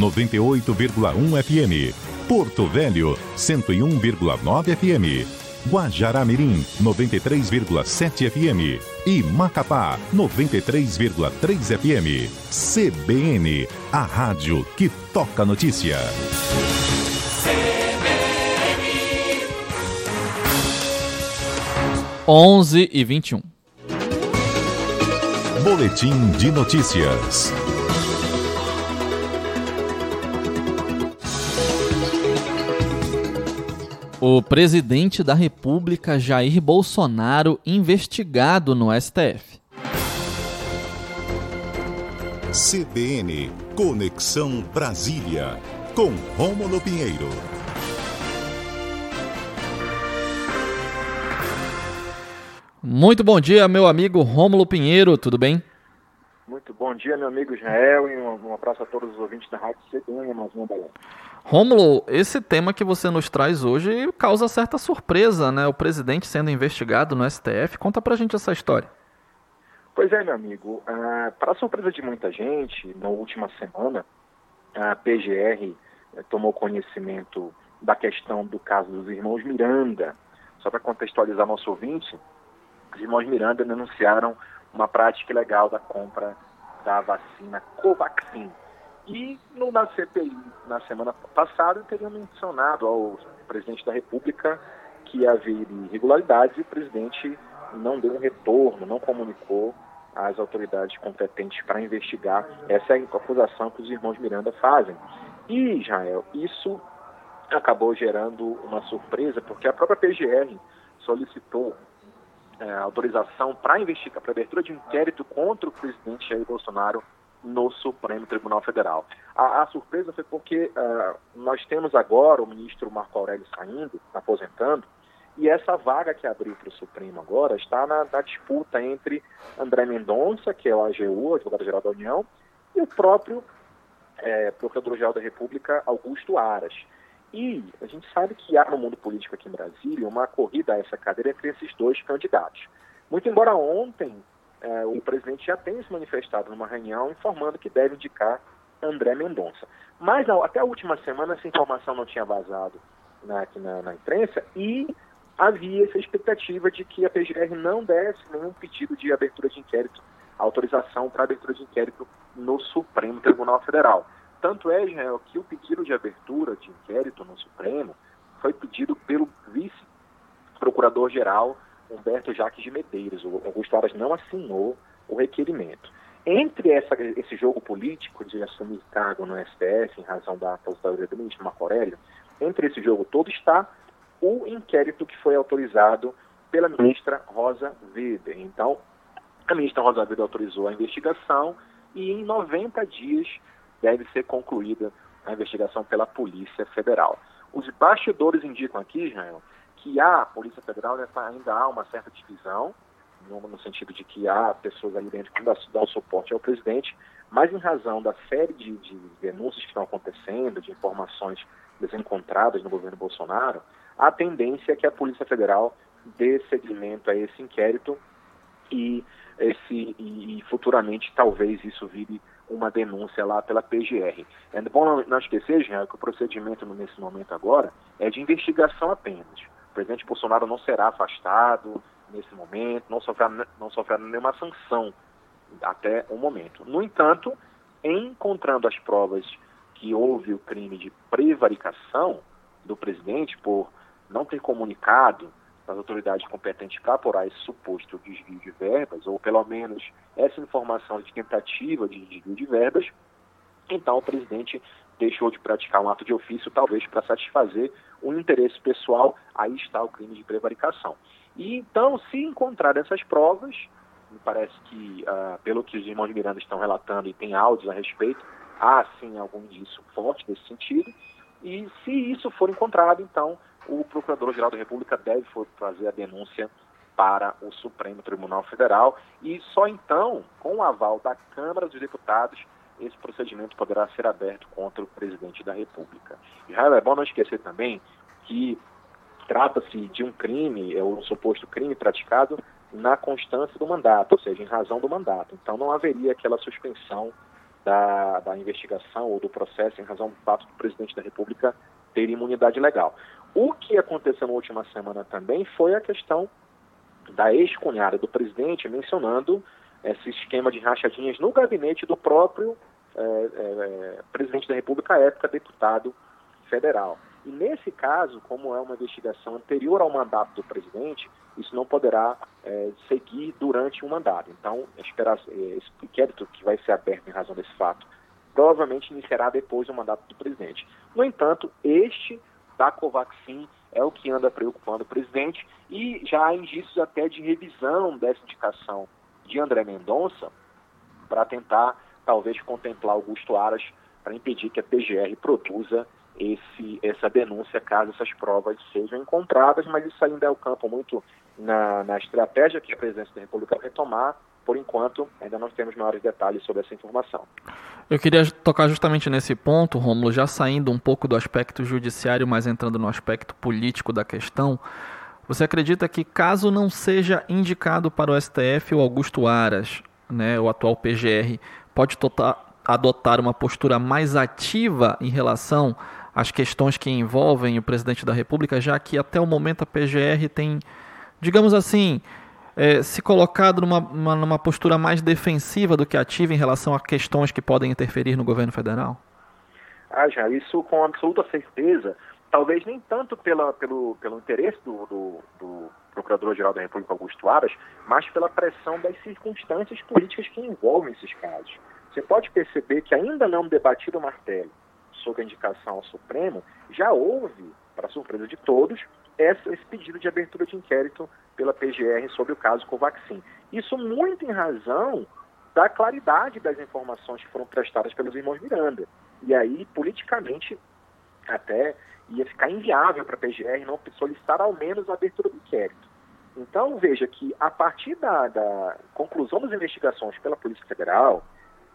98,1 FM. Porto Velho, 101,9 FM. Guajará-Mirim, 93,7 FM. E Macapá, 93,3 FM. CBN, a rádio que toca notícia. E vinte e um. Boletim de notícias. O presidente da República, Jair Bolsonaro, investigado no STF. CBN Conexão Brasília, com Rômulo Pinheiro. Muito bom dia, meu amigo Rômulo Pinheiro, tudo bem? Muito bom dia, meu amigo Israel, e um, abraço a todos os ouvintes da Rádio CBN, mais uma. Rômulo, esse tema que você nos traz hoje causa certa surpresa, né? O presidente sendo investigado no STF. Conta pra gente essa história. Pois é, meu amigo. Ah, para surpresa de muita gente, na última semana, a PGR eh, tomou conhecimento da questão do caso dos irmãos Miranda. Só para contextualizar nosso ouvinte, os irmãos Miranda denunciaram uma prática ilegal da compra da vacina Covaxin e no, na CPI, na semana passada, teriam mencionado ao presidente da República que havia irregularidades e o presidente não deu um retorno, não comunicou às autoridades competentes para investigar essa é a acusação que os irmãos Miranda fazem. E, Israel, isso acabou gerando uma surpresa, porque a própria PGR solicitou é, autorização para investigar, para abertura de inquérito contra o presidente Jair Bolsonaro no Supremo Tribunal Federal. A, a surpresa foi porque uh, nós temos agora o ministro Marco Aurélio saindo, aposentando, e essa vaga que abriu para o Supremo agora está na, na, disputa entre André Mendonça, que é o AGU, advogado-geral da União, e o próprio é, Procurador-Geral da República, Augusto Aras. E a gente sabe que há no mundo político aqui em Brasília uma corrida a essa cadeira entre esses dois candidatos. Muito embora ontem é, o presidente já tem se manifestado numa reunião informando que deve indicar André Mendonça. Mas até a última semana essa informação não tinha vazado na, aqui na, na, imprensa e havia essa expectativa de que a PGR não desse nenhum pedido de abertura de inquérito, autorização para abertura de inquérito no Supremo Tribunal Federal. Tanto é, Israel, que o pedido de abertura de inquérito no Supremo foi pedido pelo vice-procurador-geral Humberto Jacques de Medeiros. O Augusto Aras não assinou o requerimento. Entre essa, esse jogo político de assumir cargo no STF, em razão da aposentadoria do ministro Marco Aurélio, entre esse jogo todo está o inquérito que foi autorizado pela ministra Rosa Weber. Então, a ministra Rosa Weber autorizou a investigação e em 90 dias deve ser concluída a investigação pela Polícia Federal. Os bastidores indicam aqui, Israel, que a Polícia Federal né, tá, ainda há uma certa divisão, no, sentido de que há pessoas ali dentro que dão suporte ao presidente, mas em razão da série de, de denúncias que estão acontecendo, de informações desencontradas no governo Bolsonaro, a tendência é que a Polícia Federal dê seguimento a esse inquérito e, esse, e futuramente talvez isso vire uma denúncia lá pela PGR. É bom não esquecer, Jean, que o procedimento nesse momento agora é de investigação apenas presidente Bolsonaro não será afastado nesse momento, não sofrerá, não sofrerá nenhuma sanção até o momento. No entanto, encontrando as provas que houve o crime de prevaricação do presidente por não ter comunicado às autoridades competentes para apurar esse suposto desvio de verbas, ou pelo menos essa informação de tentativa de desvio de verbas, então o presidente deixou de praticar um ato de ofício, talvez para satisfazer um interesse pessoal, aí está o crime de prevaricação. E então, se encontrar essas provas, me parece que, uh, pelo que os irmãos Miranda estão relatando e tem áudios a respeito, há sim algum indício forte nesse sentido. E se isso for encontrado, então o Procurador-Geral da República deve fazer a denúncia para o Supremo Tribunal Federal e só então, com o aval da Câmara dos Deputados, esse procedimento poderá ser aberto contra o presidente da República. Já é bom não esquecer também que trata-se de um crime, é um suposto crime praticado na constância do mandato, ou seja, em razão do mandato. Então não haveria aquela suspensão da, da investigação ou do processo em razão do fato do presidente da República ter imunidade legal. O que aconteceu na última semana também foi a questão da ex-cunhada do presidente mencionando esse esquema de rachadinhas no gabinete do próprio é, é, presidente da República, à época deputado federal. E nesse caso, como é uma investigação anterior ao mandato do presidente, isso não poderá é, seguir durante o mandato. Então, esperar, esse inquérito que vai ser aberto em razão desse fato provavelmente iniciará depois do mandato do presidente. No entanto, este da Covaxin é o que anda preocupando o presidente e já há indícios até de revisão dessa indicação de André Mendonça para tentar, talvez, contemplar Augusto Aras para impedir que a PGR produza esse, essa denúncia caso essas provas sejam encontradas, mas isso ainda é o campo muito na, na estratégia que a presidência da República vai retomar. Por enquanto, ainda não temos maiores detalhes sobre essa informação. Eu queria tocar justamente nesse ponto, Romulo, já saindo um pouco do aspecto judiciário, mas entrando no aspecto político da questão. Você acredita que, caso não seja indicado para o STF o Augusto Aras, né, o atual PGR, pode totar, adotar uma postura mais ativa em relação às questões que envolvem o presidente da República, já que até o momento a PGR tem, digamos assim, é, se colocado numa, uma, numa postura mais defensiva do que ativa em relação a questões que podem interferir no governo federal? Ah, já, isso com absoluta certeza talvez nem tanto pela, pelo, pelo interesse do, do, do Procurador-Geral da República, Augusto Aras, mas pela pressão das circunstâncias políticas que envolvem esses casos. Você pode perceber que ainda não debatido o martelo sobre a indicação ao Supremo, já houve, para surpresa de todos, esse pedido de abertura de inquérito pela PGR sobre o caso Covaxin. Isso muito em razão da claridade das informações que foram prestadas pelos irmãos Miranda. E aí, politicamente, até ia ficar inviável para a PGR não solicitar ao menos a abertura do inquérito. Então, veja que a partir da, da conclusão das investigações pela Polícia Federal,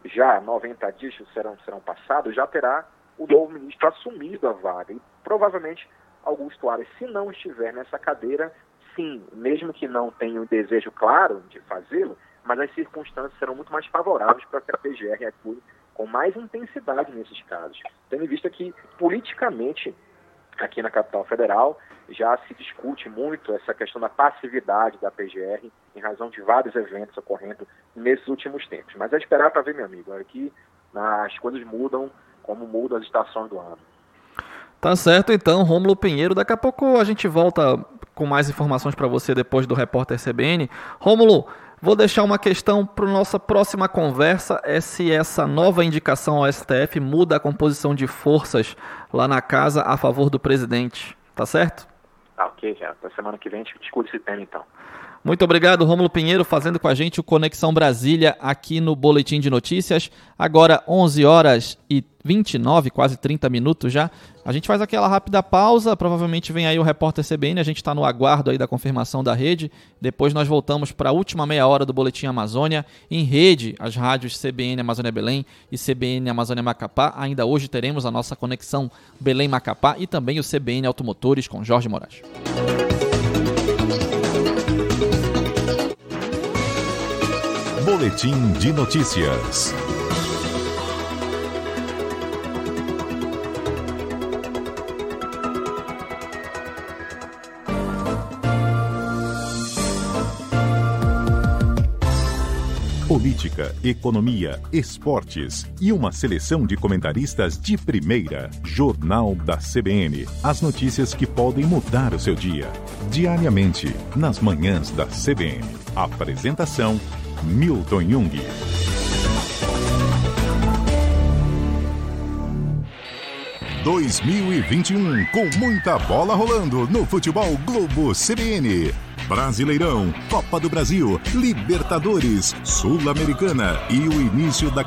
já 90 dias serão, serão passados, já terá o novo ministro assumido a vaga. E provavelmente Augusto Aras, se não estiver nessa cadeira, sim, mesmo que não tenha o desejo claro de fazê-lo, mas as circunstâncias serão muito mais favoráveis para que a PGR atue com mais intensidade nesses casos. Tendo em vista que, politicamente, aqui na capital federal, já se discute muito essa questão da passividade da PGR em razão de vários eventos ocorrendo nesses últimos tempos. Mas é esperar para ver, meu amigo, aqui as coisas mudam como mudam as estações do ano. Tá certo, então, Rômulo Pinheiro. Daqui a pouco a gente volta com mais informações para você depois do repórter CBN. Rômulo, Vou deixar uma questão para nossa próxima conversa, é se essa nova indicação ao STF muda a composição de forças lá na casa a favor do presidente. Tá certo? Tá ok, já. Na semana que vem a gente discute esse tema então. Muito obrigado, Rômulo Pinheiro, fazendo com a gente o Conexão Brasília aqui no Boletim de Notícias. Agora, 11 horas e 29, quase 30 minutos já. A gente faz aquela rápida pausa, provavelmente vem aí o repórter CBN, a gente está no aguardo aí da confirmação da rede. Depois nós voltamos para a última meia hora do Boletim Amazônia. Em rede, as rádios CBN Amazônia Belém e CBN Amazônia Macapá. Ainda hoje teremos a nossa conexão Belém-Macapá e também o CBN Automotores com Jorge Moraes. Boletim de notícias. Política, economia, esportes e uma seleção de comentaristas de primeira. Jornal da CBN. As notícias que podem mudar o seu dia. Diariamente, nas manhãs da CBN. Apresentação Milton Jung. ...2021, com muita bola rolando no Futebol Globo CBN. Brasileirão, Copa do Brasil, Libertadores, Sul-Americana e o início da